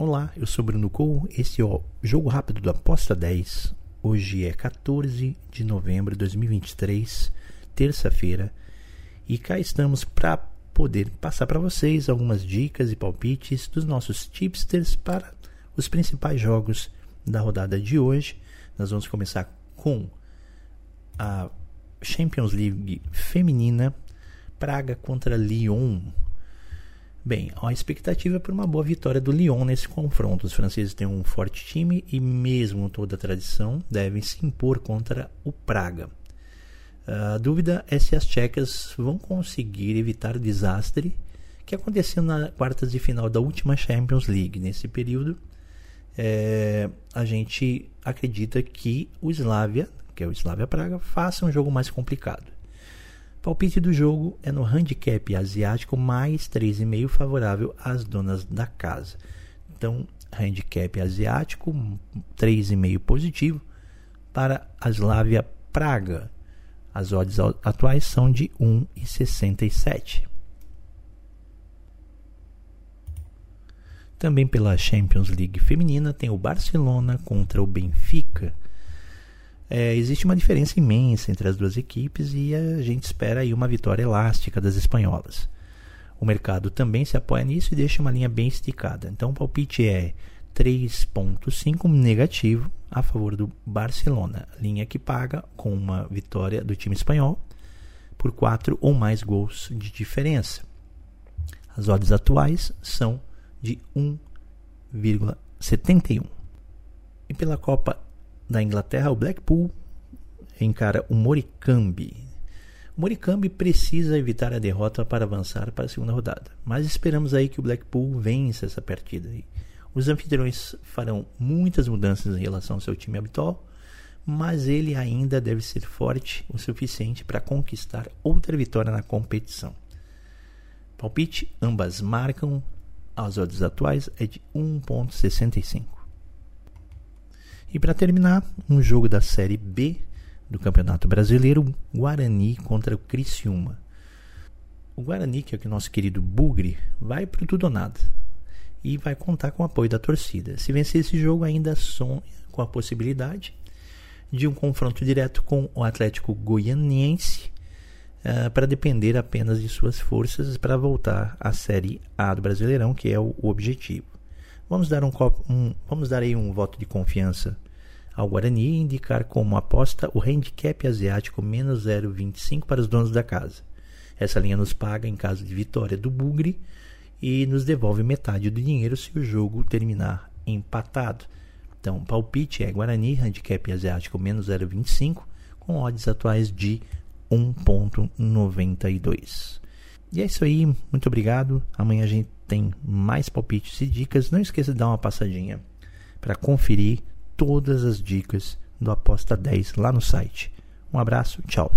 Olá, eu sou Bruno Cole, esse é o Jogo Rápido do Aposta 10. Hoje é 14 de novembro de 2023, terça-feira, e cá estamos para poder passar para vocês algumas dicas e palpites dos nossos tipsters para os principais jogos da rodada de hoje. Nós vamos começar com a Champions League feminina, Praga contra Lyon. Bem, a expectativa é por uma boa vitória do Lyon nesse confronto. Os franceses têm um forte time e, mesmo toda a tradição, devem se impor contra o Praga. A dúvida é se as tchecas vão conseguir evitar o desastre que aconteceu na quartas de final da última Champions League. Nesse período, é, a gente acredita que o Slavia, que é o Slavia Praga, faça um jogo mais complicado. Palpite do jogo é no handicap asiático mais 3,5 favorável às donas da casa. Então, handicap asiático 3,5 positivo para a Slavia Praga. As odds atuais são de 1,67. Também pela Champions League feminina tem o Barcelona contra o Benfica. É, existe uma diferença imensa entre as duas equipes e a gente espera aí uma vitória elástica das espanholas. O mercado também se apoia nisso e deixa uma linha bem esticada. Então o palpite é 3.5 negativo a favor do Barcelona, linha que paga com uma vitória do time espanhol por 4 ou mais gols de diferença. As odds atuais são de 1,71. E pela Copa da Inglaterra, o Blackpool encara o Moricambi. O precisa evitar a derrota para avançar para a segunda rodada, mas esperamos aí que o Blackpool vença essa partida. Os anfitriões farão muitas mudanças em relação ao seu time habitual, mas ele ainda deve ser forte o suficiente para conquistar outra vitória na competição. Palpite: ambas marcam. As odds atuais é de 1.65. E para terminar, um jogo da Série B do Campeonato Brasileiro, Guarani contra o Criciúma. O Guarani, que é o nosso querido Bugre, vai para tudo ou nada e vai contar com o apoio da torcida. Se vencer esse jogo, ainda sonha com a possibilidade de um confronto direto com o Atlético Goianiense uh, para depender apenas de suas forças para voltar à Série A do Brasileirão, que é o objetivo. Vamos dar, um, um, vamos dar aí um voto de confiança ao Guarani e indicar como aposta o handicap asiático menos 0,25 para os donos da casa. Essa linha nos paga em caso de vitória do Bugre e nos devolve metade do dinheiro se o jogo terminar empatado. Então, palpite é Guarani, handicap asiático menos 0,25, com odds atuais de 1,92. E é isso aí, muito obrigado. Amanhã a gente tem mais palpites e dicas. Não esqueça de dar uma passadinha para conferir todas as dicas do Aposta 10 lá no site. Um abraço, tchau.